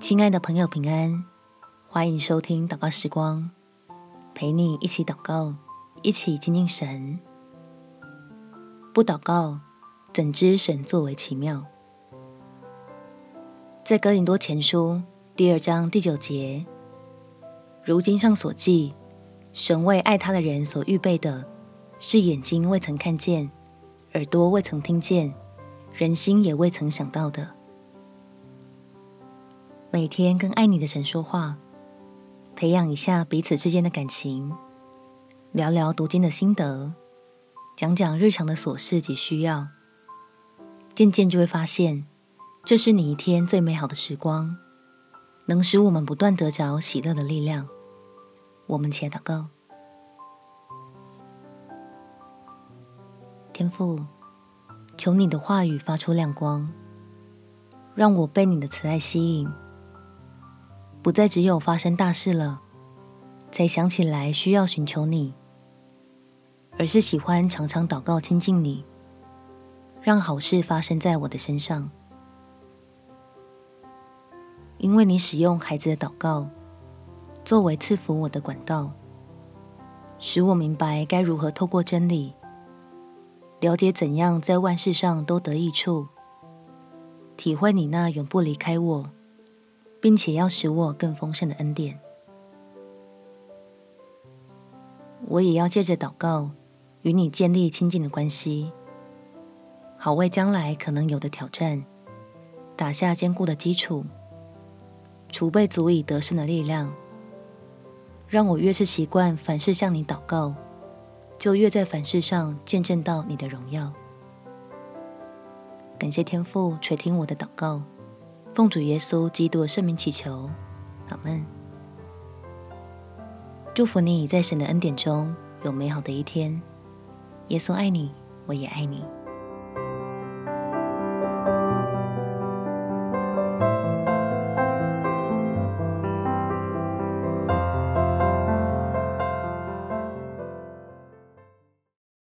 亲爱的朋友，平安！欢迎收听祷告时光，陪你一起祷告，一起亲近神。不祷告，怎知神作为奇妙？在哥林多前书第二章第九节，如经上所记，神为爱他的人所预备的，是眼睛未曾看见，耳朵未曾听见，人心也未曾想到的。每天跟爱你的神说话，培养一下彼此之间的感情，聊聊读经的心得，讲讲日常的琐事及需要，渐渐就会发现，这是你一天最美好的时光，能使我们不断得着喜乐的力量。我们且祷告，天父，求你的话语发出亮光，让我被你的慈爱吸引。不再只有发生大事了，才想起来需要寻求你，而是喜欢常常祷告亲近你，让好事发生在我的身上。因为你使用孩子的祷告，作为赐福我的管道，使我明白该如何透过真理，了解怎样在万事上都得益处，体会你那永不离开我。并且要使我更丰盛的恩典，我也要借着祷告与你建立亲近的关系，好为将来可能有的挑战打下坚固的基础，储备足以得胜的力量。让我越是习惯凡事向你祷告，就越在凡事上见证到你的荣耀。感谢天父垂听我的祷告。奉主耶稣基督的圣名祈求，阿门。祝福你在神的恩典中有美好的一天。耶稣爱你，我也爱你。